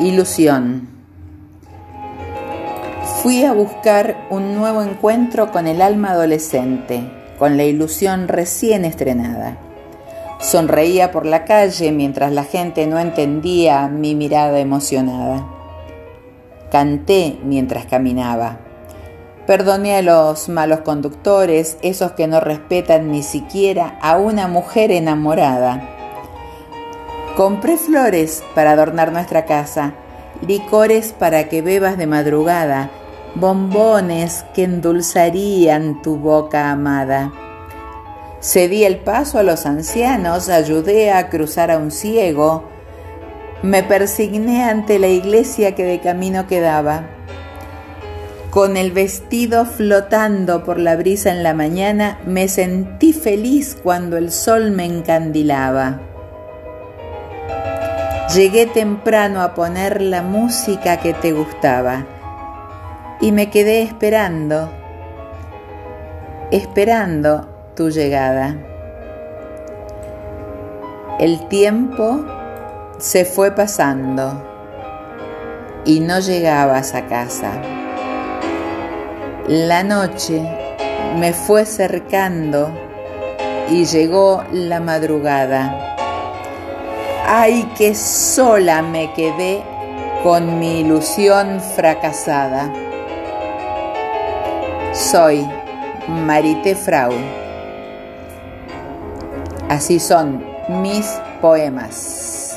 Ilusión. Fui a buscar un nuevo encuentro con el alma adolescente, con la ilusión recién estrenada. Sonreía por la calle mientras la gente no entendía mi mirada emocionada. Canté mientras caminaba. Perdoné a los malos conductores, esos que no respetan ni siquiera a una mujer enamorada. Compré flores para adornar nuestra casa, licores para que bebas de madrugada, bombones que endulzarían tu boca amada. Cedí el paso a los ancianos, ayudé a cruzar a un ciego, me persigné ante la iglesia que de camino quedaba. Con el vestido flotando por la brisa en la mañana, me sentí feliz cuando el sol me encandilaba. Llegué temprano a poner la música que te gustaba y me quedé esperando, esperando tu llegada. El tiempo se fue pasando y no llegabas a casa. La noche me fue cercando y llegó la madrugada. Ay, que sola me quedé con mi ilusión fracasada. Soy Marité Frau. Así son mis poemas.